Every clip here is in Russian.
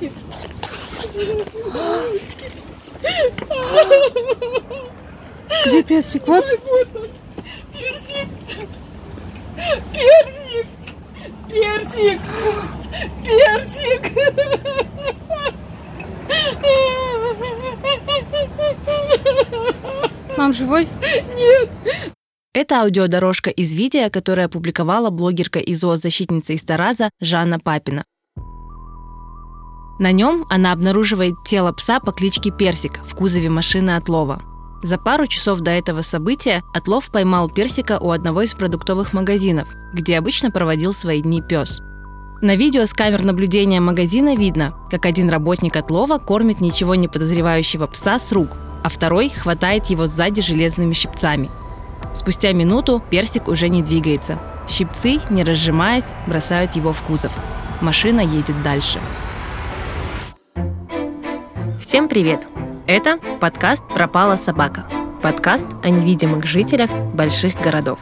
Персик. Где персик? Вот. Ой, вот он. Персик. Персик. Персик. Персик. Мам, живой? Нет. Это аудиодорожка из видео, которое опубликовала блогерка и зоозащитница из Тараза Жанна Папина. На нем она обнаруживает тело пса по кличке Персик в кузове машины отлова. За пару часов до этого события отлов поймал Персика у одного из продуктовых магазинов, где обычно проводил свои дни пес. На видео с камер наблюдения магазина видно, как один работник отлова кормит ничего не подозревающего пса с рук, а второй хватает его сзади железными щипцами. Спустя минуту персик уже не двигается. Щипцы, не разжимаясь, бросают его в кузов. Машина едет дальше. Всем привет! Это подкаст «Пропала собака». Подкаст о невидимых жителях больших городов.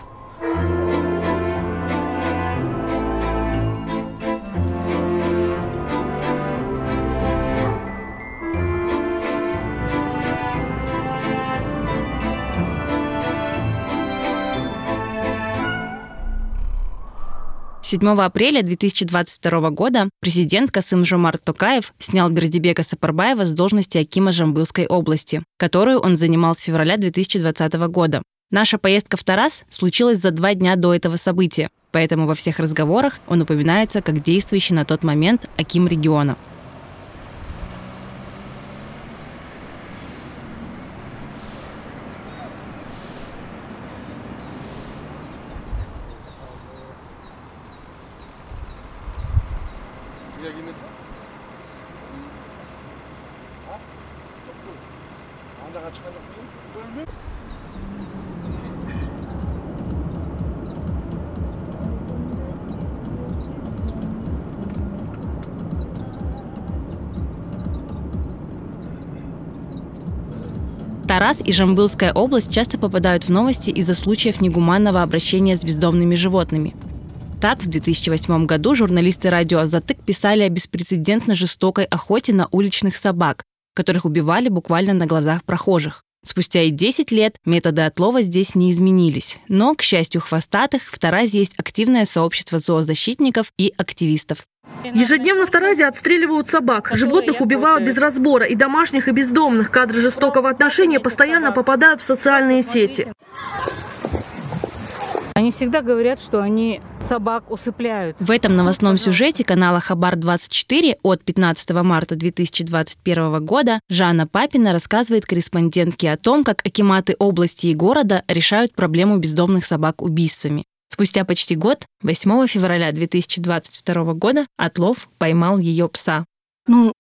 Седьмого апреля 2022 года президент Касым Жомар Токаев снял Бердибека Сапарбаева с должности Акима Жамбылской области, которую он занимал с февраля 2020 года. Наша поездка в Тарас случилась за два дня до этого события, поэтому во всех разговорах он упоминается как действующий на тот момент Аким региона. Тарас и Жамбылская область часто попадают в новости из-за случаев негуманного обращения с бездомными животными. Так, в 2008 году журналисты радио «Азатык» писали о беспрецедентно жестокой охоте на уличных собак, которых убивали буквально на глазах прохожих. Спустя и 10 лет методы отлова здесь не изменились. Но, к счастью хвостатых, в Таразе есть активное сообщество зоозащитников и активистов. Ежедневно в Таразе отстреливают собак. Животных убивают без разбора. И домашних, и бездомных. Кадры жестокого отношения постоянно попадают в социальные сети. Они всегда говорят, что они собак усыпляют. В этом новостном сюжете канала Хабар-24 от 15 марта 2021 года Жанна Папина рассказывает корреспондентке о том, как акиматы области и города решают проблему бездомных собак убийствами. Спустя почти год, 8 февраля 2022 года, Отлов поймал ее пса. Ну,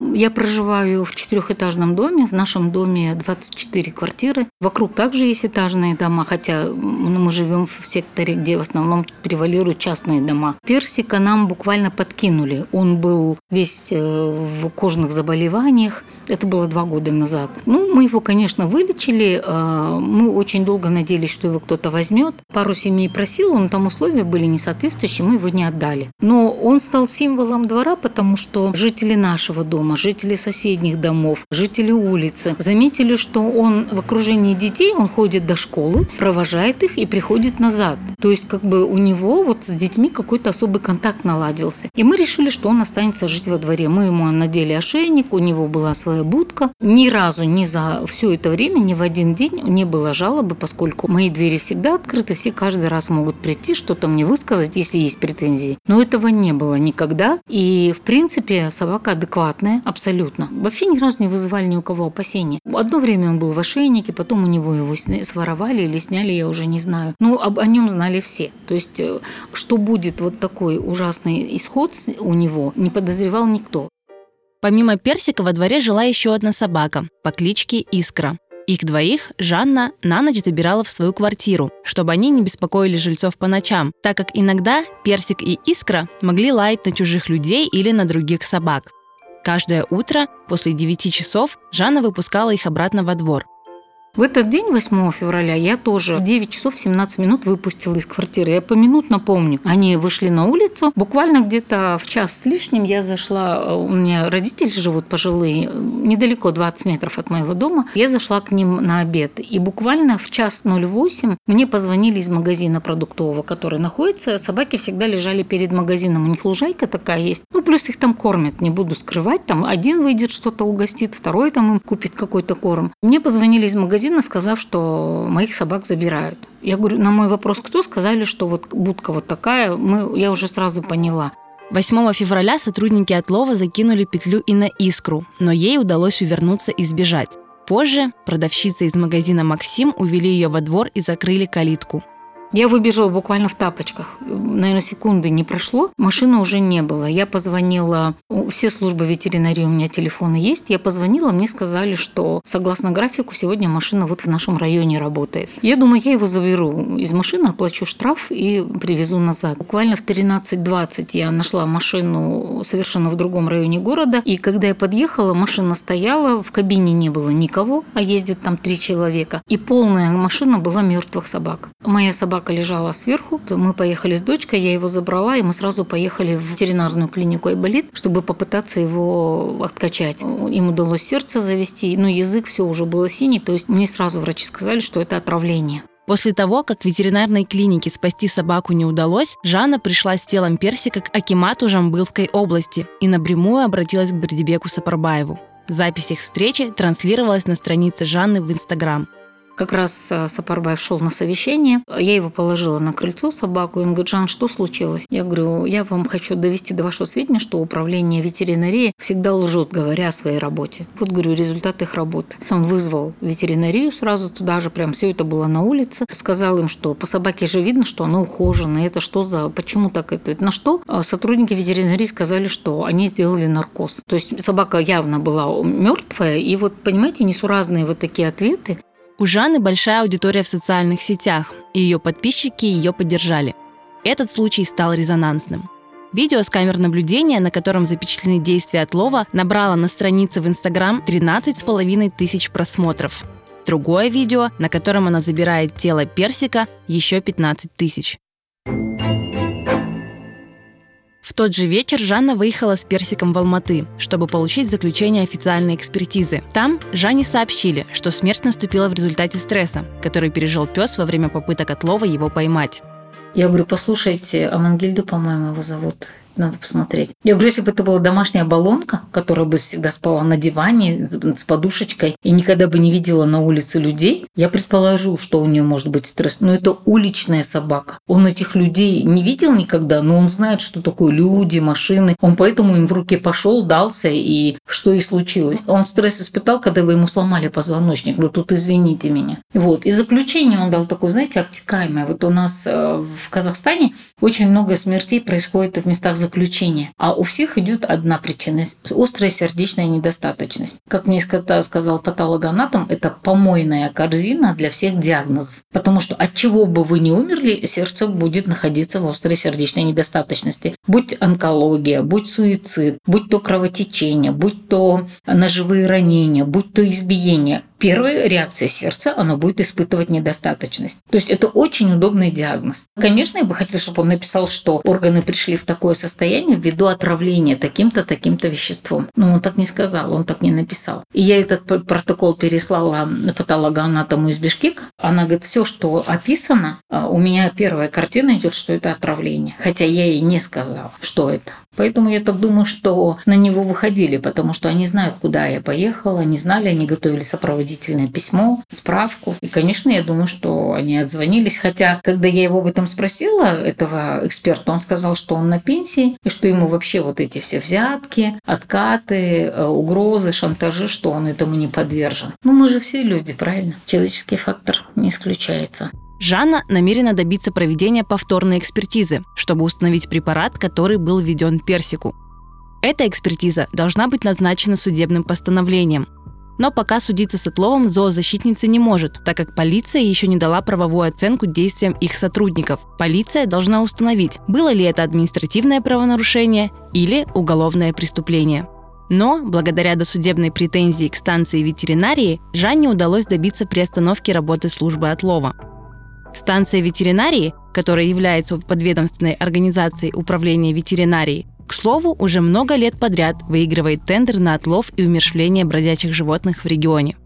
я проживаю в четырехэтажном доме. В нашем доме 24 квартиры. Вокруг также есть этажные дома, хотя ну, мы живем в секторе, где в основном превалируют частные дома. Персика нам буквально подкинули. Он был весь э, в кожных заболеваниях. Это было два года назад. Ну, мы его, конечно, вылечили. Э, мы очень долго надеялись, что его кто-то возьмет. Пару семей просил, но там условия были не соответствующие, мы его не отдали. Но он стал символом двора, потому что жители нашего дома дома, жители соседних домов, жители улицы заметили, что он в окружении детей, он ходит до школы, провожает их и приходит назад. То есть как бы у него вот с детьми какой-то особый контакт наладился. И мы решили, что он останется жить во дворе. Мы ему надели ошейник, у него была своя будка. Ни разу, ни за все это время, ни в один день не было жалобы, поскольку мои двери всегда открыты, все каждый раз могут прийти, что-то мне высказать, если есть претензии. Но этого не было никогда. И, в принципе, собака адекватная, абсолютно. Вообще ни разу не вызывали ни у кого опасения. Одно время он был в ошейнике, потом у него его своровали или сняли, я уже не знаю. Но об, о нем знали все. То есть, э, что будет вот такой ужасный исход у него, не подозревал никто. Помимо Персика во дворе жила еще одна собака по кличке Искра. Их двоих Жанна на ночь забирала в свою квартиру, чтобы они не беспокоили жильцов по ночам, так как иногда Персик и Искра могли лаять на чужих людей или на других собак. Каждое утро после 9 часов Жанна выпускала их обратно во двор. В этот день, 8 февраля, я тоже в 9 часов 17 минут выпустила из квартиры. Я поминутно помню. Они вышли на улицу. Буквально где-то в час с лишним я зашла. У меня родители живут пожилые, недалеко 20 метров от моего дома. Я зашла к ним на обед. И буквально в час 08 мне позвонили из магазина продуктового, который находится. Собаки всегда лежали перед магазином. У них лужайка такая есть. Ну, плюс их там кормят, не буду скрывать. Там один выйдет, что-то угостит, второй там им купит какой-то корм. Мне позвонили из магазина магазина, сказав, что моих собак забирают. Я говорю, на мой вопрос, кто, сказали, что вот будка вот такая, мы, я уже сразу поняла. 8 февраля сотрудники отлова закинули петлю и на искру, но ей удалось увернуться и сбежать. Позже продавщица из магазина «Максим» увели ее во двор и закрыли калитку. Я выбежала буквально в тапочках. Наверное, секунды не прошло. Машины уже не было. Я позвонила... Все службы ветеринарии у меня телефоны есть. Я позвонила, мне сказали, что согласно графику сегодня машина вот в нашем районе работает. Я думаю, я его заберу из машины, оплачу штраф и привезу назад. Буквально в 13.20 я нашла машину совершенно в другом районе города. И когда я подъехала, машина стояла, в кабине не было никого, а ездит там три человека. И полная машина была мертвых собак. Моя собака собака лежала сверху. Мы поехали с дочкой, я его забрала, и мы сразу поехали в ветеринарную клинику Айболит, чтобы попытаться его откачать. Им удалось сердце завести, но язык все уже было синий, то есть мне сразу врачи сказали, что это отравление. После того, как в ветеринарной клинике спасти собаку не удалось, Жанна пришла с телом персика к Акимату Жамбылской области и напрямую обратилась к Бердибеку Сапарбаеву. Запись их встречи транслировалась на странице Жанны в Инстаграм. Как раз э, Сапарбаев шел на совещание. Я его положила на крыльцо собаку. И он говорит, Жан, что случилось? Я говорю, я вам хочу довести до вашего сведения, что управление ветеринарии всегда лжет, говоря о своей работе. Вот, говорю, результат их работы. Он вызвал ветеринарию сразу туда же, прям все это было на улице. Сказал им, что по собаке же видно, что она ухожена. Это что за... Почему так это? На что а сотрудники ветеринарии сказали, что они сделали наркоз. То есть собака явно была мертвая. И вот, понимаете, несуразные вот такие ответы. У Жанны большая аудитория в социальных сетях, и ее подписчики ее поддержали. Этот случай стал резонансным. Видео с камер наблюдения, на котором запечатлены действия отлова, набрало на странице в Инстаграм 13,5 тысяч просмотров. Другое видео, на котором она забирает тело персика, еще 15 тысяч. В тот же вечер Жанна выехала с Персиком в Алматы, чтобы получить заключение официальной экспертизы. Там Жанне сообщили, что смерть наступила в результате стресса, который пережил пес во время попыток отлова его поймать. Я говорю, послушайте, Амангильду, по-моему, его зовут надо посмотреть. Я говорю, если бы это была домашняя баллонка, которая бы всегда спала на диване с подушечкой и никогда бы не видела на улице людей, я предположу, что у нее может быть стресс. Но это уличная собака. Он этих людей не видел никогда, но он знает, что такое люди, машины. Он поэтому им в руки пошел, дался, и что и случилось. Он стресс испытал, когда вы ему сломали позвоночник. Ну тут извините меня. Вот. И заключение он дал такое, знаете, обтекаемое. Вот у нас э, в Казахстане очень много смертей происходит в местах заключения. А у всех идет одна причина – острая сердечная недостаточность. Как мне сказал патологоанатом, это помойная корзина для всех диагнозов. Потому что от чего бы вы не умерли, сердце будет находиться в острой сердечной недостаточности. Будь онкология, будь суицид, будь то кровотечение, будь то ножевые ранения, будь то избиение первая реакция сердца, оно будет испытывать недостаточность. То есть это очень удобный диагноз. Конечно, я бы хотела, чтобы он написал, что органы пришли в такое состояние ввиду отравления таким-то, таким-то веществом. Но он так не сказал, он так не написал. И я этот протокол переслала патологоанатому из Бишкека. Она говорит, все, что описано, а, у меня первая картина идет, что это отравление. Хотя я ей не сказала, что это. Поэтому я так думаю, что на него выходили, потому что они знают, куда я поехала, они знали, они готовили сопроводительное письмо, справку. И, конечно, я думаю, что они отзвонились. Хотя, когда я его об этом спросила, этого эксперта, он сказал, что он на пенсии, и что ему вообще вот эти все взятки, откаты, э, угрозы, шантажи, что он этому не подвержен. Ну, мы же все люди, правильно? Человеческий фактор не исключается. Жанна намерена добиться проведения повторной экспертизы, чтобы установить препарат, который был введен персику. Эта экспертиза должна быть назначена судебным постановлением. Но пока судиться с отловом зоозащитница не может, так как полиция еще не дала правовую оценку действиям их сотрудников. Полиция должна установить, было ли это административное правонарушение или уголовное преступление. Но, благодаря досудебной претензии к станции ветеринарии, Жанне удалось добиться приостановки работы службы отлова. Станция ветеринарии, которая является подведомственной организацией управления ветеринарией, к слову, уже много лет подряд выигрывает тендер на отлов и умершление бродячих животных в регионе.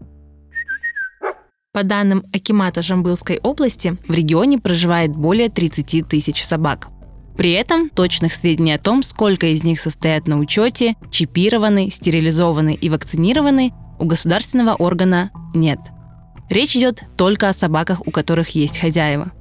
По данным Акимата Жамбылской области, в регионе проживает более 30 тысяч собак. При этом точных сведений о том, сколько из них состоят на учете, чипированы, стерилизованы и вакцинированы, у государственного органа нет. Речь идет только о собаках, у которых есть хозяева.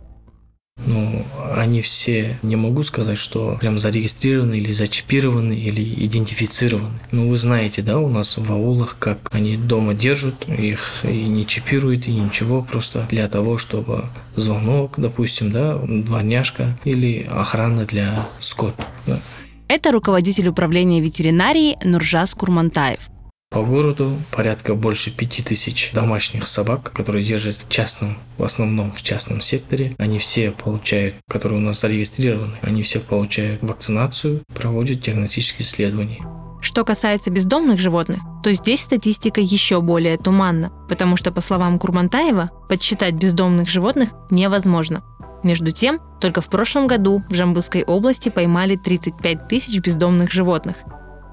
Ну, они все, не могу сказать, что прям зарегистрированы или зачипированы или идентифицированы. Ну, вы знаете, да, у нас в аулах, как они дома держат, их и не чипируют, и ничего, просто для того, чтобы звонок, допустим, да, дворняжка или охрана для скот. Да. Это руководитель управления ветеринарии Нуржас Курмантаев. По городу порядка больше пяти тысяч домашних собак, которые держат в частном, в основном в частном секторе. Они все получают, которые у нас зарегистрированы, они все получают вакцинацию, проводят диагностические исследования. Что касается бездомных животных, то здесь статистика еще более туманна, потому что, по словам Курмантаева, подсчитать бездомных животных невозможно. Между тем, только в прошлом году в Жамбылской области поймали 35 тысяч бездомных животных,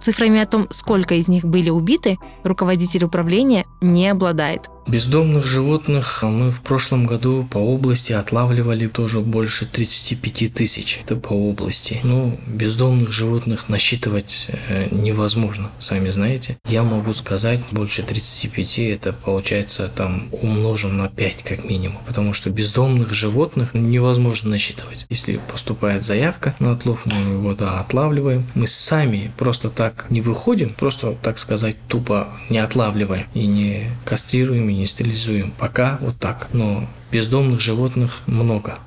Цифрами о том, сколько из них были убиты, руководитель управления не обладает. Бездомных животных мы в прошлом году по области отлавливали тоже больше 35 тысяч. Это по области. Ну, бездомных животных насчитывать э, невозможно, сами знаете. Я могу сказать, больше 35 это получается там умножим на 5 как минимум. Потому что бездомных животных невозможно насчитывать. Если поступает заявка на отлов, мы его да, отлавливаем. Мы сами просто так не выходим, просто, так сказать, тупо не отлавливаем и не кастрируем и не стерилизуем. Пока вот так. Но бездомных животных много.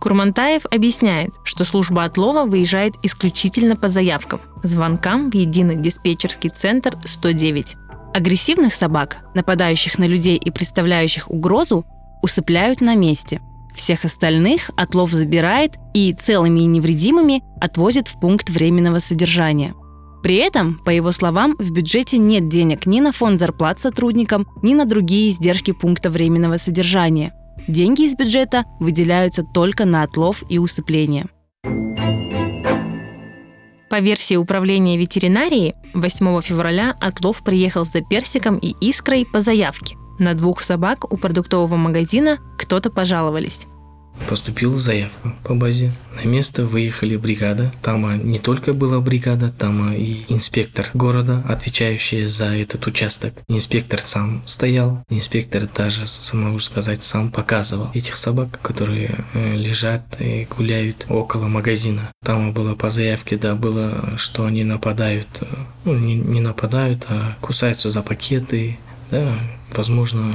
Курмантаев объясняет, что служба отлова выезжает исключительно по заявкам, звонкам в единый диспетчерский центр 109. Агрессивных собак, нападающих на людей и представляющих угрозу, усыпляют на месте. Всех остальных отлов забирает и целыми и невредимыми отвозит в пункт временного содержания – при этом, по его словам, в бюджете нет денег ни на фонд зарплат сотрудникам, ни на другие издержки пункта временного содержания. Деньги из бюджета выделяются только на отлов и усыпление. По версии управления ветеринарии, 8 февраля отлов приехал за персиком и искрой по заявке. На двух собак у продуктового магазина кто-то пожаловались поступила заявка по базе. На место выехали бригада. Там а, не только была бригада, там а, и инспектор города, отвечающий за этот участок. Инспектор сам стоял. Инспектор даже, могу сказать, сам показывал этих собак, которые э, лежат и гуляют около магазина. Там было по заявке, да, было, что они нападают, э, ну, не, не нападают, а кусаются за пакеты, да, возможно,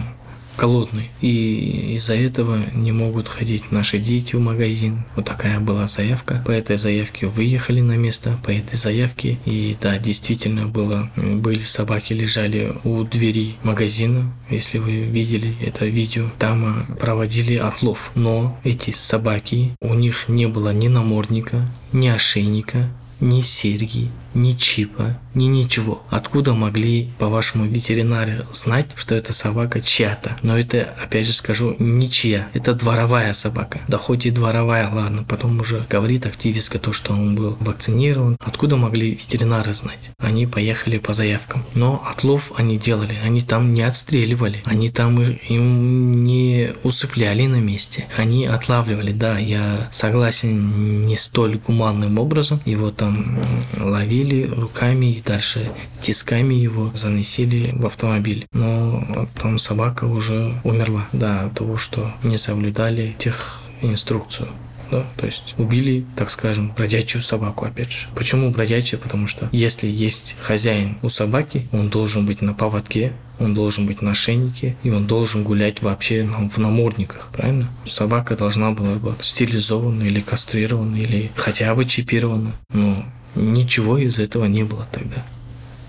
голодный. И из-за этого не могут ходить наши дети в магазин. Вот такая была заявка. По этой заявке выехали на место, по этой заявке. И да, действительно было, были собаки лежали у двери магазина. Если вы видели это видео, там а, проводили отлов. Но эти собаки, у них не было ни намордника, ни ошейника, ни серьги, ни чипа, ни ничего. Откуда могли, по-вашему, ветеринаре знать, что эта собака чья-то? Но это, опять же скажу, ничья. Это дворовая собака. Да хоть и дворовая, ладно, потом уже говорит активистка то, что он был вакцинирован. Откуда могли ветеринары знать? Они поехали по заявкам. Но отлов они делали, они там не отстреливали, они там им не усыпляли на месте. Они отлавливали, да, я согласен, не столь гуманным образом. Его там ловили схватили руками и дальше тисками его заносили в автомобиль. Но там собака уже умерла, да, того, что не соблюдали тех инструкцию. Да, то есть убили, так скажем, бродячую собаку, опять же. Почему бродячая? Потому что если есть хозяин у собаки, он должен быть на поводке, он должен быть на ошейнике, и он должен гулять вообще в намордниках, правильно? Собака должна была быть стерилизована или кастрирована, или хотя бы чипирована. Но Ничего из этого не было тогда.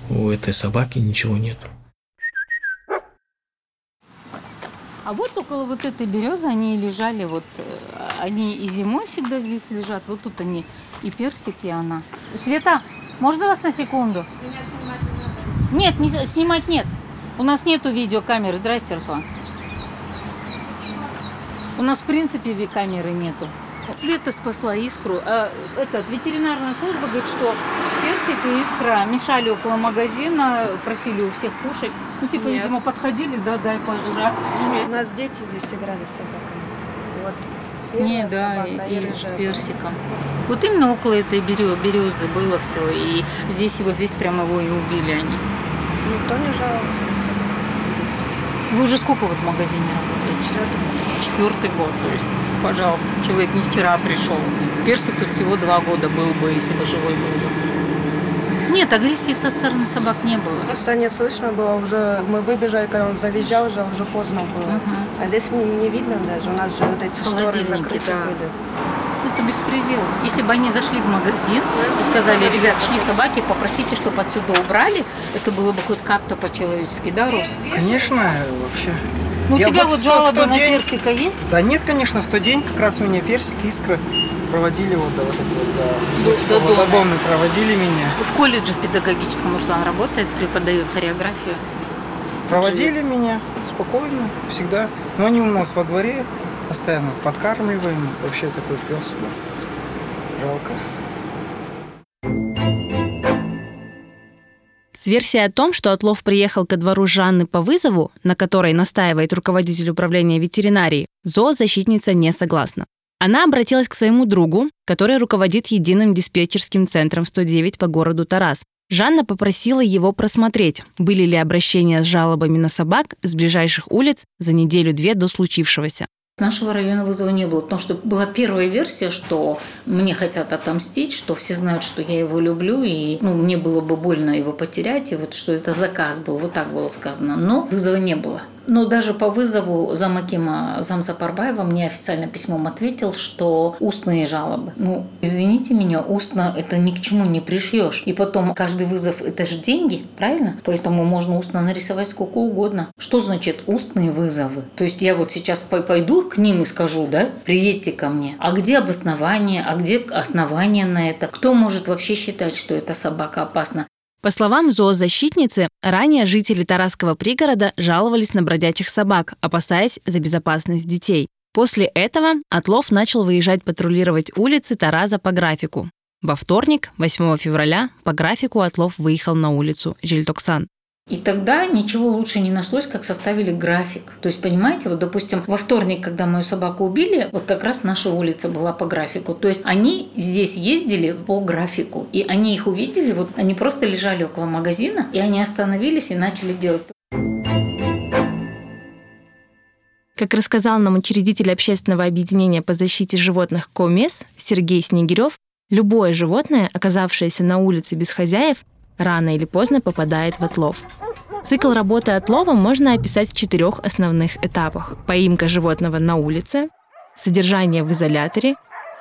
У этой собаки ничего нет. А вот около вот этой березы они лежали, вот э, они и зимой всегда здесь лежат. Вот тут они и персик, и она. Света, можно вас на секунду? Нет, не, снимать нет. У нас нету видеокамеры. Здрасте, Руслан. У нас, в принципе, камеры нету. Света спасла искру. А, этот, ветеринарная служба говорит, что персик и искра мешали около магазина, просили у всех кушать. Ну, типа, Нет. видимо, подходили, да, дай пожрать. У нас дети здесь играли с собаками. Вот С ней, да, собака и, и с персиком. Вот именно около этой березы было все. И здесь, вот здесь прямо его и убили они. Никто не жаловался на собаку здесь. Вы уже сколько вот в магазине работаете? Четвертый год. Четвертый год. То есть, пожалуйста, человек не вчера пришел. Персик тут всего два года был бы, если бы живой был бы. Нет, агрессии со стороны собак не было. Просто не слышно было уже. Мы выбежали, когда он завизжал, уже уже поздно было. Мгм. А здесь не, не видно даже. У нас же вот эти шторы закрыты да. были. Это беспредел. Если бы они зашли в магазин и сказали, ребят, шли собаки, попросите, чтобы отсюда убрали, это было бы хоть как-то по-человечески, да, Рус? Конечно, вообще. Ну, у Я тебя вот вот в тот- в на день- персика есть? Да нет, конечно, в тот день как раз меня персик, искра проводили вот до вот этого, до, До- до дома. проводили меня. В колледже педагогическом Руслан работает, преподает хореографию. Проводили меня спокойно, всегда. Но они у нас во дворе постоянно подкармливаем. Вообще такой пес. был. Жалко. С версией о том, что Отлов приехал ко двору Жанны по вызову, на которой настаивает руководитель управления ветеринарии, зоозащитница не согласна. Она обратилась к своему другу, который руководит единым диспетчерским центром 109 по городу Тарас. Жанна попросила его просмотреть, были ли обращения с жалобами на собак с ближайших улиц за неделю-две до случившегося. С нашего района вызова не было, потому что была первая версия, что мне хотят отомстить, что все знают, что я его люблю, и ну, мне было бы больно его потерять, и вот что это заказ был, вот так было сказано. Но вызова не было. Но даже по вызову замакима Замзапарбаева мне официально письмом ответил, что устные жалобы. Ну, извините меня, устно это ни к чему не пришьешь. И потом каждый вызов это же деньги, правильно? Поэтому можно устно нарисовать сколько угодно. Что значит устные вызовы? То есть я вот сейчас пой- пойду к ним и скажу, да, приедьте ко мне. А где обоснование? А где основание на это? Кто может вообще считать, что эта собака опасна? По словам зоозащитницы, ранее жители Тарасского пригорода жаловались на бродячих собак, опасаясь за безопасность детей. После этого Отлов начал выезжать патрулировать улицы Тараза по графику. Во вторник, 8 февраля, по графику Отлов выехал на улицу Жильтоксан. И тогда ничего лучше не нашлось, как составили график. То есть, понимаете, вот, допустим, во вторник, когда мою собаку убили, вот как раз наша улица была по графику. То есть, они здесь ездили по графику. И они их увидели, вот они просто лежали около магазина, и они остановились и начали делать. Как рассказал нам учредитель общественного объединения по защите животных КОМЕС Сергей Снегирев, любое животное, оказавшееся на улице без хозяев, рано или поздно попадает в отлов. Цикл работы отлова можно описать в четырех основных этапах. Поимка животного на улице, содержание в изоляторе,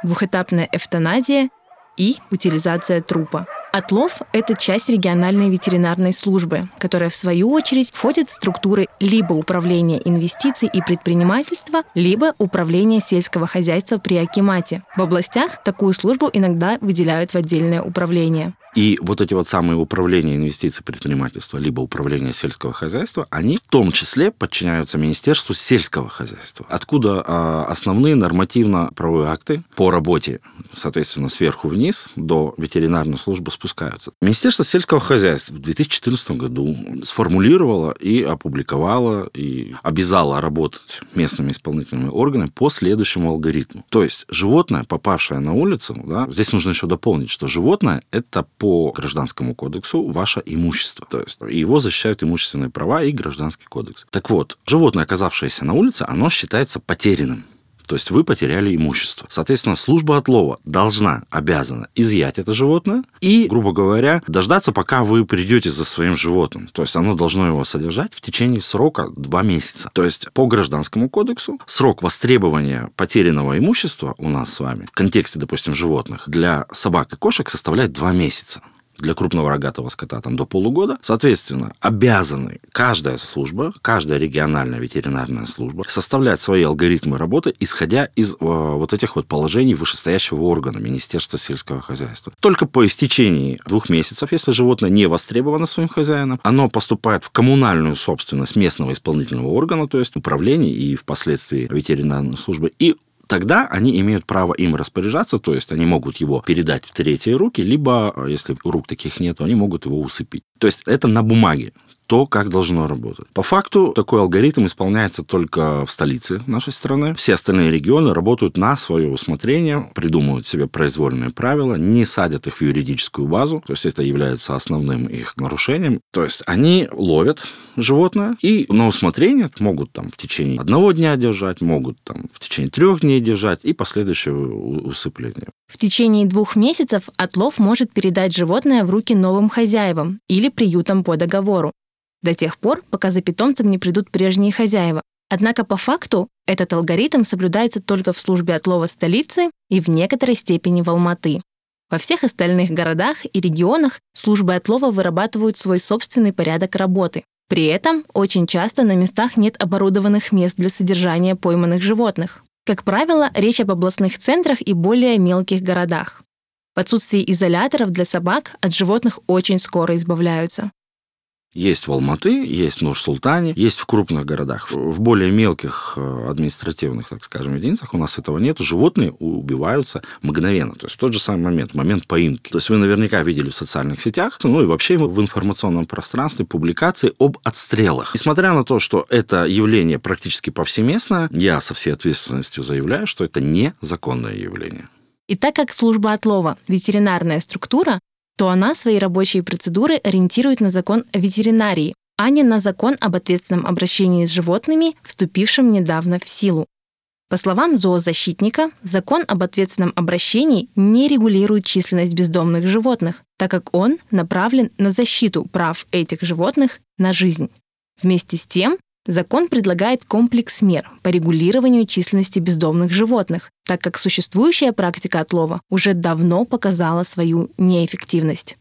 двухэтапная эвтаназия и утилизация трупа. Отлов – это часть региональной ветеринарной службы, которая, в свою очередь, входит в структуры либо управления инвестиций и предпринимательства, либо управления сельского хозяйства при Акимате. В областях такую службу иногда выделяют в отдельное управление. И вот эти вот самые управления инвестиций предпринимательства, либо управление сельского хозяйства, они в том числе подчиняются Министерству сельского хозяйства, откуда а, основные нормативно-правовые акты по работе, соответственно, сверху вниз до ветеринарной службы спускаются. Министерство сельского хозяйства в 2014 году сформулировало и опубликовало, и обязало работать местными исполнительными органами по следующему алгоритму. То есть животное, попавшее на улицу, да, здесь нужно еще дополнить, что животное – это по гражданскому кодексу ваше имущество. То есть его защищают имущественные права и гражданский кодекс. Так вот, животное, оказавшееся на улице, оно считается потерянным. То есть вы потеряли имущество. Соответственно, служба отлова должна, обязана изъять это животное и, грубо говоря, дождаться, пока вы придете за своим животным. То есть оно должно его содержать в течение срока два месяца. То есть по гражданскому кодексу срок востребования потерянного имущества у нас с вами в контексте, допустим, животных для собак и кошек составляет два месяца. Для крупного рогатого скота там, до полугода. Соответственно, обязаны каждая служба, каждая региональная ветеринарная служба составлять свои алгоритмы работы, исходя из э, вот этих вот положений вышестоящего органа Министерства сельского хозяйства. Только по истечении двух месяцев, если животное не востребовано своим хозяином, оно поступает в коммунальную собственность местного исполнительного органа, то есть управления и впоследствии ветеринарной службы, и тогда они имеют право им распоряжаться, то есть они могут его передать в третьи руки, либо, если рук таких нет, они могут его усыпить. То есть это на бумаге то, как должно работать. По факту такой алгоритм исполняется только в столице нашей страны. Все остальные регионы работают на свое усмотрение, придумывают себе произвольные правила, не садят их в юридическую базу, то есть это является основным их нарушением. То есть они ловят животное и на усмотрение могут там в течение одного дня держать, могут там в течение трех дней держать и последующее усыпление. В течение двух месяцев отлов может передать животное в руки новым хозяевам или приютам по договору до тех пор, пока за питомцем не придут прежние хозяева. Однако по факту этот алгоритм соблюдается только в службе отлова столицы и в некоторой степени в Алматы. Во всех остальных городах и регионах службы отлова вырабатывают свой собственный порядок работы. При этом очень часто на местах нет оборудованных мест для содержания пойманных животных. Как правило, речь об областных центрах и более мелких городах. В отсутствии изоляторов для собак от животных очень скоро избавляются. Есть в Алматы, есть в Нур-Султане, есть в крупных городах. В более мелких э, административных, так скажем, единицах у нас этого нет. Животные убиваются мгновенно. То есть в тот же самый момент, момент поимки. То есть вы наверняка видели в социальных сетях, ну и вообще в информационном пространстве публикации об отстрелах. Несмотря на то, что это явление практически повсеместное, я со всей ответственностью заявляю, что это незаконное явление. И так как служба отлова – ветеринарная структура, то она свои рабочие процедуры ориентирует на закон о ветеринарии, а не на закон об ответственном обращении с животными, вступившем недавно в силу. По словам зоозащитника, закон об ответственном обращении не регулирует численность бездомных животных, так как он направлен на защиту прав этих животных на жизнь. Вместе с тем, Закон предлагает комплекс мер по регулированию численности бездомных животных, так как существующая практика отлова уже давно показала свою неэффективность.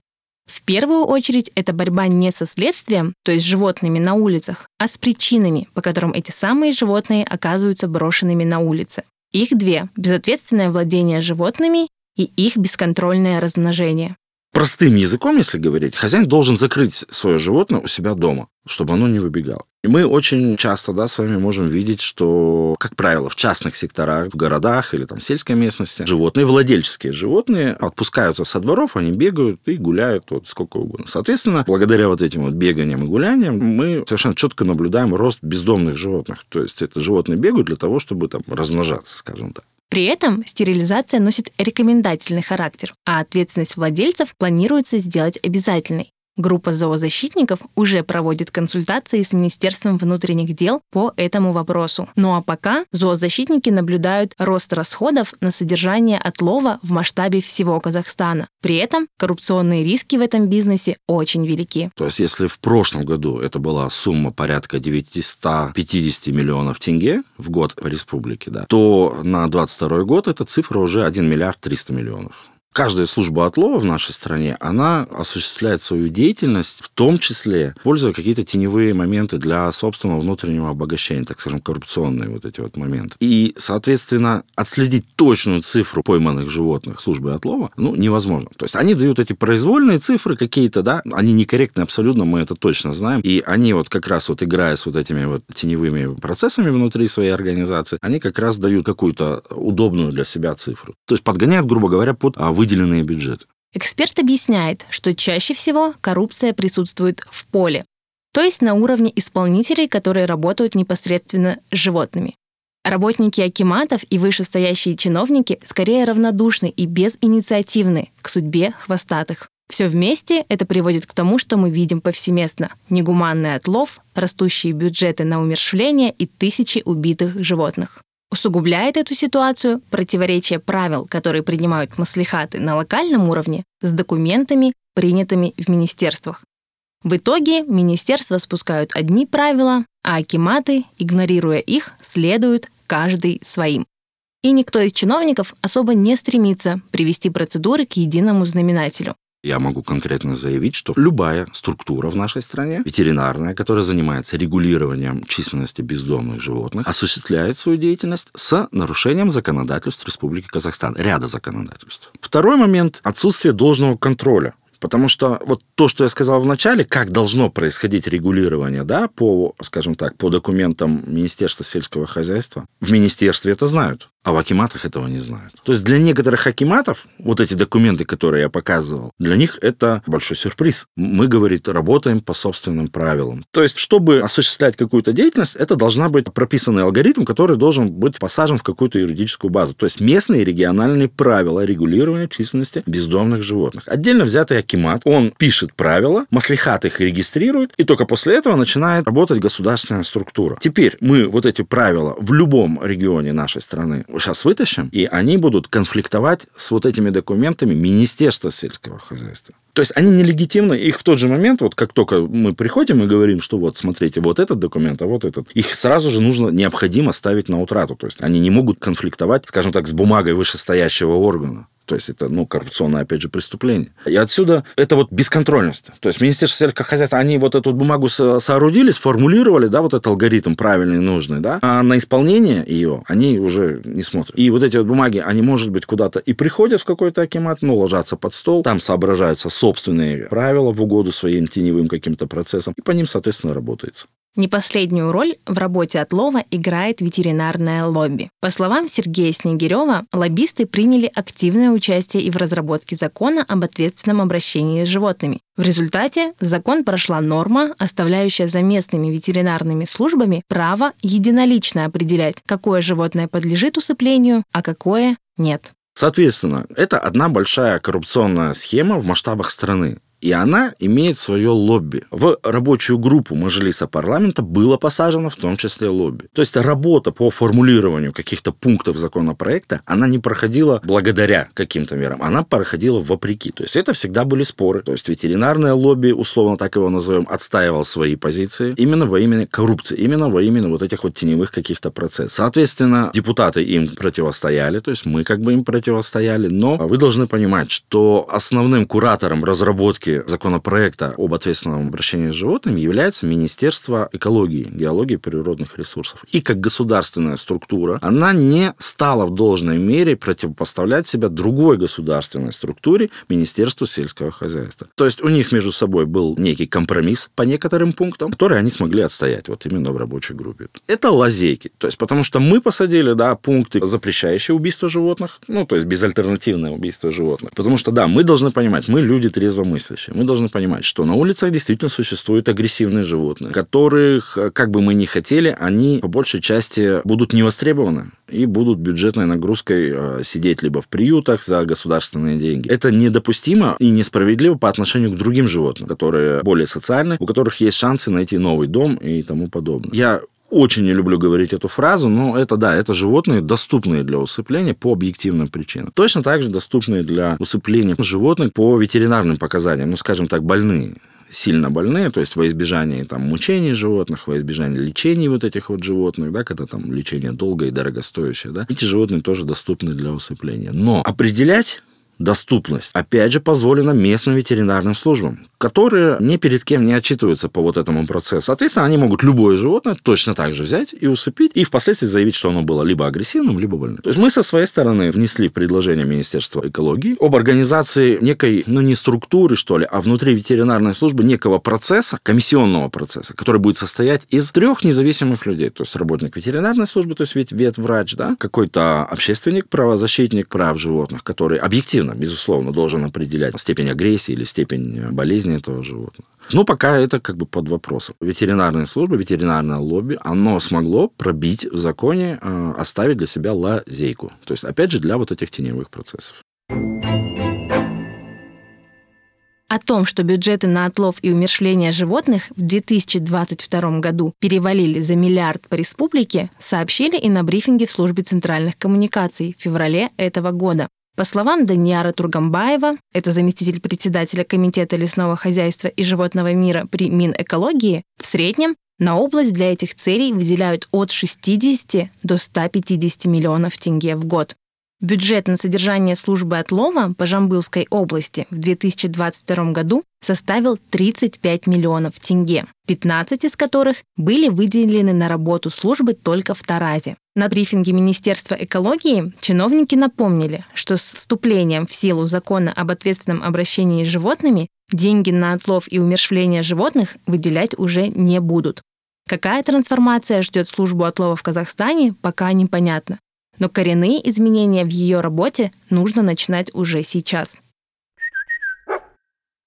В первую очередь это борьба не со следствием, то есть животными на улицах, а с причинами, по которым эти самые животные оказываются брошенными на улице. Их две – безответственное владение животными и их бесконтрольное размножение. Простым языком, если говорить, хозяин должен закрыть свое животное у себя дома, чтобы оно не выбегало. И мы очень часто да, с вами можем видеть, что, как правило, в частных секторах, в городах или там сельской местности животные, владельческие животные отпускаются со дворов, они бегают и гуляют вот сколько угодно. Соответственно, благодаря вот этим вот беганиям и гуляниям мы совершенно четко наблюдаем рост бездомных животных. То есть это животные бегают для того, чтобы там размножаться, скажем так. При этом стерилизация носит рекомендательный характер, а ответственность владельцев планируется сделать обязательной. Группа зоозащитников уже проводит консультации с Министерством внутренних дел по этому вопросу. Ну а пока зоозащитники наблюдают рост расходов на содержание отлова в масштабе всего Казахстана. При этом коррупционные риски в этом бизнесе очень велики. То есть если в прошлом году это была сумма порядка 950 миллионов тенге в год в республике, да, то на 22 год эта цифра уже 1 миллиард 300 миллионов. Каждая служба отлова в нашей стране, она осуществляет свою деятельность, в том числе, используя какие-то теневые моменты для собственного внутреннего обогащения, так скажем, коррупционные вот эти вот моменты. И, соответственно, отследить точную цифру пойманных животных службы отлова, ну, невозможно. То есть они дают эти произвольные цифры какие-то, да, они некорректны абсолютно, мы это точно знаем, и они вот как раз вот играя с вот этими вот теневыми процессами внутри своей организации, они как раз дают какую-то удобную для себя цифру. То есть подгоняют, грубо говоря, под а, выделенные бюджеты. Эксперт объясняет, что чаще всего коррупция присутствует в поле, то есть на уровне исполнителей, которые работают непосредственно с животными. Работники акиматов и вышестоящие чиновники скорее равнодушны и безинициативны к судьбе хвостатых. Все вместе это приводит к тому, что мы видим повсеместно. Негуманный отлов, растущие бюджеты на умершвление и тысячи убитых животных. Усугубляет эту ситуацию противоречие правил, которые принимают маслихаты на локальном уровне, с документами, принятыми в министерствах. В итоге министерства спускают одни правила, а акиматы, игнорируя их, следуют каждый своим. И никто из чиновников особо не стремится привести процедуры к единому знаменателю. Я могу конкретно заявить, что любая структура в нашей стране, ветеринарная, которая занимается регулированием численности бездомных животных, осуществляет свою деятельность с нарушением законодательств Республики Казахстан, ряда законодательств. Второй момент – отсутствие должного контроля. Потому что вот то, что я сказал в начале, как должно происходить регулирование, да, по, скажем так, по документам Министерства сельского хозяйства, в министерстве это знают а в акиматах этого не знают. То есть для некоторых акиматов вот эти документы, которые я показывал, для них это большой сюрприз. Мы, говорит, работаем по собственным правилам. То есть, чтобы осуществлять какую-то деятельность, это должна быть прописанный алгоритм, который должен быть посажен в какую-то юридическую базу. То есть местные региональные правила регулирования численности бездомных животных. Отдельно взятый акимат, он пишет правила, маслихат их регистрирует, и только после этого начинает работать государственная структура. Теперь мы вот эти правила в любом регионе нашей страны сейчас вытащим, и они будут конфликтовать с вот этими документами Министерства сельского хозяйства. То есть они нелегитимны, их в тот же момент, вот как только мы приходим и говорим, что вот, смотрите, вот этот документ, а вот этот, их сразу же нужно, необходимо ставить на утрату. То есть они не могут конфликтовать, скажем так, с бумагой вышестоящего органа. То есть это, ну, коррупционное, опять же, преступление. И отсюда это вот бесконтрольность. То есть Министерство сельского хозяйства, они вот эту бумагу соорудили, сформулировали, да, вот этот алгоритм правильный, нужный, да, а на исполнение ее они уже не смотрят. И вот эти вот бумаги, они, может быть, куда-то и приходят в какой-то акимат, ну, ложатся под стол, там соображаются собственные правила в угоду своим теневым каким-то процессам, и по ним, соответственно, работается. Не последнюю роль в работе отлова играет ветеринарное лобби. По словам Сергея Снегирева, лоббисты приняли активное участие и в разработке закона об ответственном обращении с животными. В результате закон прошла норма, оставляющая за местными ветеринарными службами право единолично определять, какое животное подлежит усыплению, а какое нет. Соответственно, это одна большая коррупционная схема в масштабах страны и она имеет свое лобби. В рабочую группу Мажилиса парламента было посажено в том числе лобби. То есть работа по формулированию каких-то пунктов законопроекта, она не проходила благодаря каким-то мерам, она проходила вопреки. То есть это всегда были споры. То есть ветеринарное лобби, условно так его назовем, отстаивал свои позиции именно во имя коррупции, именно во имя вот этих вот теневых каких-то процессов. Соответственно, депутаты им противостояли, то есть мы как бы им противостояли, но вы должны понимать, что основным куратором разработки разработки законопроекта об ответственном обращении с животными является Министерство экологии, геологии и природных ресурсов. И как государственная структура, она не стала в должной мере противопоставлять себя другой государственной структуре Министерству сельского хозяйства. То есть у них между собой был некий компромисс по некоторым пунктам, который они смогли отстоять вот именно в рабочей группе. Это лазейки. То есть потому что мы посадили да, пункты, запрещающие убийство животных, ну, то есть безальтернативное убийство животных. Потому что, да, мы должны понимать, мы люди трезвомыслящие следующее. Мы должны понимать, что на улицах действительно существуют агрессивные животные, которых, как бы мы ни хотели, они по большей части будут не востребованы и будут бюджетной нагрузкой э, сидеть либо в приютах за государственные деньги. Это недопустимо и несправедливо по отношению к другим животным, которые более социальны, у которых есть шансы найти новый дом и тому подобное. Я очень не люблю говорить эту фразу, но это да, это животные, доступные для усыпления по объективным причинам. Точно так же доступные для усыпления животных по ветеринарным показаниям, ну, скажем так, больные сильно больные, то есть во избежание там, мучений животных, во избежание лечений вот этих вот животных, да, когда там лечение долгое и дорогостоящее, да, эти животные тоже доступны для усыпления. Но определять доступность, опять же, позволена местным ветеринарным службам, которые ни перед кем не отчитываются по вот этому процессу. Соответственно, они могут любое животное точно так же взять и усыпить, и впоследствии заявить, что оно было либо агрессивным, либо больным. То есть мы со своей стороны внесли в предложение Министерства экологии об организации некой, ну не структуры, что ли, а внутри ветеринарной службы некого процесса, комиссионного процесса, который будет состоять из трех независимых людей. То есть работник ветеринарной службы, то есть ведь ветврач, да, какой-то общественник, правозащитник прав животных, который объективно, безусловно, должен определять степень агрессии или степень болезни жизни этого животного. Ну, пока это как бы под вопросом. Ветеринарная служба, ветеринарное лобби, оно смогло пробить в законе, э, оставить для себя лазейку. То есть, опять же, для вот этих теневых процессов. О том, что бюджеты на отлов и умершление животных в 2022 году перевалили за миллиард по республике, сообщили и на брифинге в службе центральных коммуникаций в феврале этого года. По словам Даниара Тургамбаева, это заместитель председателя Комитета лесного хозяйства и животного мира при Минэкологии, в среднем на область для этих целей выделяют от 60 до 150 миллионов тенге в год. Бюджет на содержание службы отлова по Жамбылской области в 2022 году составил 35 миллионов тенге, 15 из которых были выделены на работу службы только в Таразе. На брифинге Министерства экологии чиновники напомнили, что с вступлением в силу закона об ответственном обращении с животными деньги на отлов и умершвление животных выделять уже не будут. Какая трансформация ждет службу отлова в Казахстане, пока непонятно но коренные изменения в ее работе нужно начинать уже сейчас.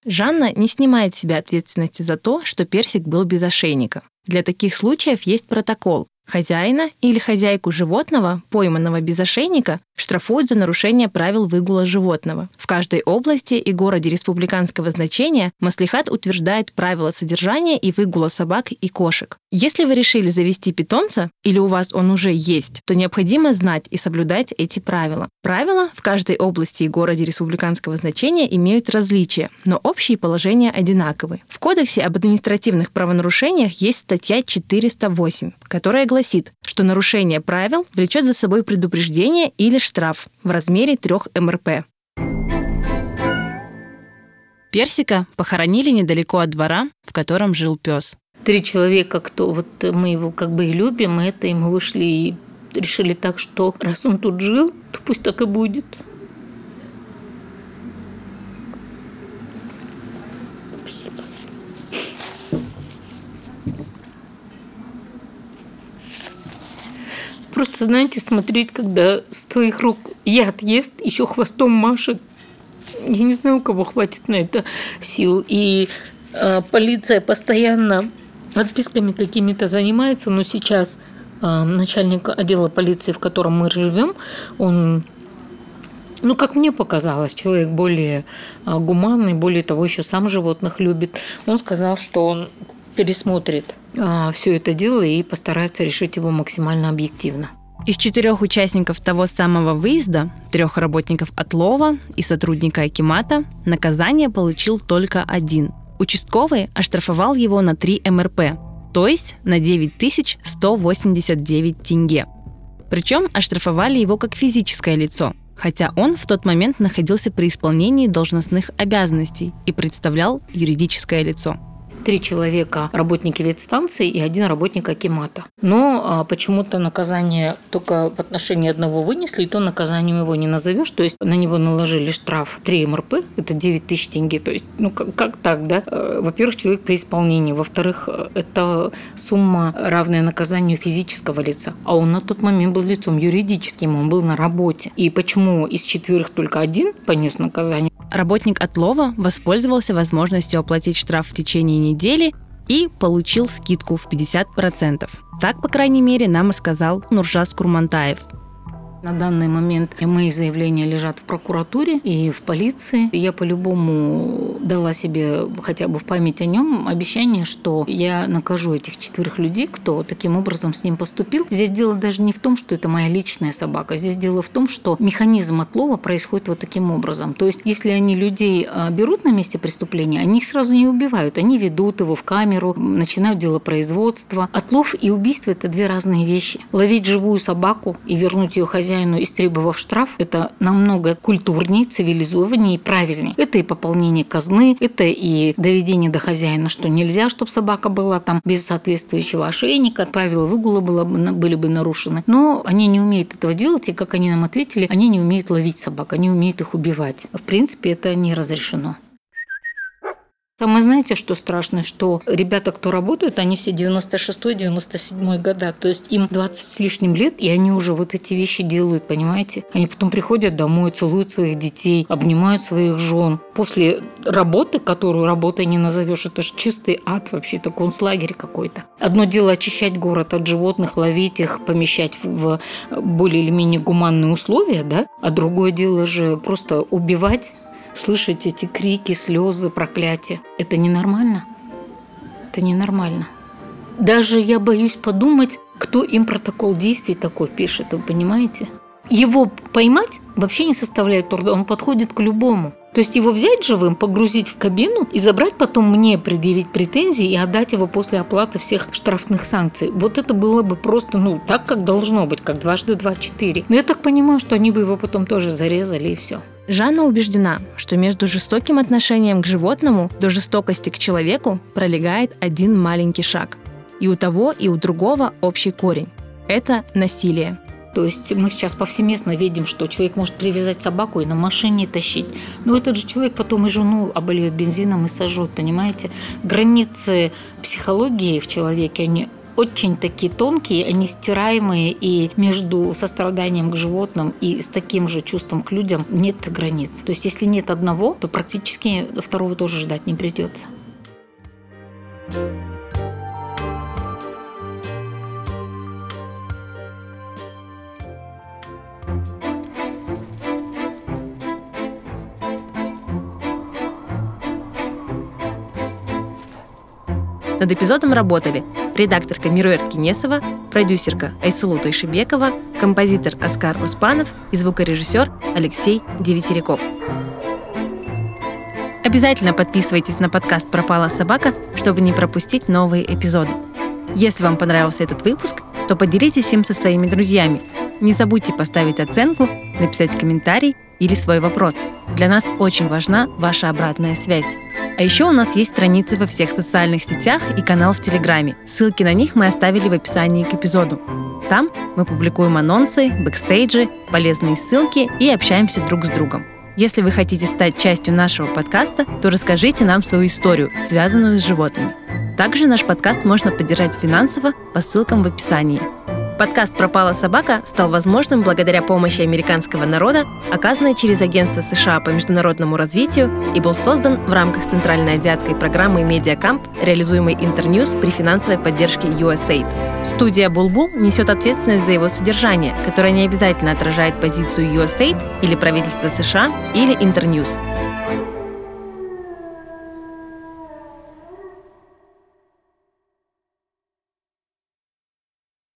Жанна не снимает с себя ответственности за то, что Персик был без ошейника. Для таких случаев есть протокол, Хозяина или хозяйку животного, пойманного без ошейника, штрафуют за нарушение правил выгула животного. В каждой области и городе республиканского значения Маслихат утверждает правила содержания и выгула собак и кошек. Если вы решили завести питомца или у вас он уже есть, то необходимо знать и соблюдать эти правила. Правила в каждой области и городе республиканского значения имеют различия, но общие положения одинаковы. В Кодексе об административных правонарушениях есть статья 408, которая гласит, что нарушение правил влечет за собой предупреждение или штраф в размере 3 МРП. Персика похоронили недалеко от двора, в котором жил пес. Три человека, кто вот мы его как бы и любим, и это и мы вышли и решили так, что раз он тут жил, то пусть так и будет. Знаете, смотреть, когда с твоих рук яд ест, еще хвостом машет. Я не знаю, у кого хватит на это сил. И э, полиция постоянно отписками какими-то занимается, но сейчас э, начальник отдела полиции, в котором мы живем, он ну, как мне показалось, человек более гуманный, более того, еще сам животных любит. Он сказал, что он пересмотрит а, все это дело и постарается решить его максимально объективно. Из четырех участников того самого выезда, трех работников отлова и сотрудника Акимата, наказание получил только один. Участковый оштрафовал его на 3 МРП, то есть на 9189 тенге. Причем оштрафовали его как физическое лицо, хотя он в тот момент находился при исполнении должностных обязанностей и представлял юридическое лицо три человека работники ветстанции и один работник Акимата. Но а, почему-то наказание только в отношении одного вынесли, и то наказанием его не назовешь. То есть на него наложили штраф 3 МРП, это 9 тысяч тенге. То есть, ну как, как так, да? Э, во-первых, человек при исполнении. Во-вторых, это сумма равная наказанию физического лица. А он на тот момент был лицом юридическим, он был на работе. И почему из четверых только один понес наказание? Работник отлова воспользовался возможностью оплатить штраф в течение недели и получил скидку в 50%. Так, по крайней мере, нам сказал Нуржас Курмантаев, на данный момент мои заявления лежат в прокуратуре и в полиции. Я по-любому дала себе хотя бы в память о нем обещание, что я накажу этих четверых людей, кто таким образом с ним поступил. Здесь дело даже не в том, что это моя личная собака. Здесь дело в том, что механизм отлова происходит вот таким образом. То есть, если они людей а, берут на месте преступления, они их сразу не убивают. Они ведут его в камеру, начинают дело производства. Отлов и убийство – это две разные вещи. Ловить живую собаку и вернуть ее хозяину хозяину, истребовав штраф, это намного культурнее, цивилизованнее и правильнее. Это и пополнение казны, это и доведение до хозяина, что нельзя, чтобы собака была там без соответствующего ошейника, правила выгула было, были бы нарушены. Но они не умеют этого делать, и как они нам ответили, они не умеют ловить собак, они умеют их убивать. В принципе, это не разрешено. Самое знаете, что страшно, что ребята, кто работают, они все 96-97 года, то есть им 20 с лишним лет, и они уже вот эти вещи делают, понимаете? Они потом приходят домой, целуют своих детей, обнимают своих жен. После работы, которую работой не назовешь, это же чистый ад вообще, это концлагерь какой-то. Одно дело очищать город от животных, ловить их, помещать в более или менее гуманные условия, да? А другое дело же просто убивать слышать эти крики, слезы, проклятия. Это ненормально. Это ненормально. Даже я боюсь подумать, кто им протокол действий такой пишет, вы понимаете? Его поймать вообще не составляет труда, он подходит к любому. То есть его взять живым, погрузить в кабину и забрать потом мне, предъявить претензии и отдать его после оплаты всех штрафных санкций. Вот это было бы просто, ну, так, как должно быть, как дважды два четыре. Но я так понимаю, что они бы его потом тоже зарезали и все. Жанна убеждена, что между жестоким отношением к животному до жестокости к человеку пролегает один маленький шаг. И у того, и у другого общий корень – это насилие. То есть мы сейчас повсеместно видим, что человек может привязать собаку и на машине тащить. Но этот же человек потом и жену обольет бензином и сожжет, понимаете? Границы психологии в человеке, они очень такие тонкие, они стираемые, и между состраданием к животным и с таким же чувством к людям нет границ. То есть если нет одного, то практически второго тоже ждать не придется. Над эпизодом работали редакторка Мируэрт Кинесова, продюсерка Айсулу Тойшибекова, композитор Оскар Оспанов и звукорежиссер Алексей Девятеряков. Обязательно подписывайтесь на подкаст «Пропала собака», чтобы не пропустить новые эпизоды. Если вам понравился этот выпуск, то поделитесь им со своими друзьями. Не забудьте поставить оценку, написать комментарий или свой вопрос. Для нас очень важна ваша обратная связь. А еще у нас есть страницы во всех социальных сетях и канал в Телеграме. Ссылки на них мы оставили в описании к эпизоду. Там мы публикуем анонсы, бэкстейджи, полезные ссылки и общаемся друг с другом. Если вы хотите стать частью нашего подкаста, то расскажите нам свою историю, связанную с животными. Также наш подкаст можно поддержать финансово по ссылкам в описании. Подкаст «Пропала собака» стал возможным благодаря помощи американского народа, оказанной через Агентство США по международному развитию и был создан в рамках Центральноазиатской программы «Медиакамп», реализуемой Интерньюз при финансовой поддержке USAID. Студия «Булбул» несет ответственность за его содержание, которое не обязательно отражает позицию USAID или правительства США или Интерньюз.